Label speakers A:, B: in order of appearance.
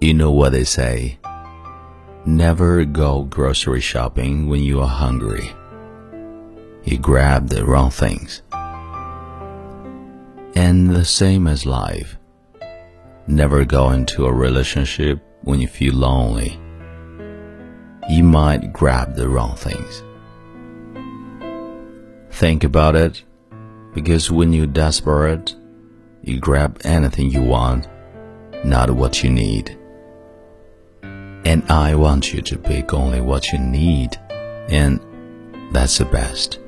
A: You know what they say never go grocery shopping when you are hungry. You grab the wrong things. And the same as life. Never go into a relationship when you feel lonely. You might grab the wrong things. Think about it, because when you're desperate, you grab anything you want, not what you need. And I want you to pick only what you need, and that's the best.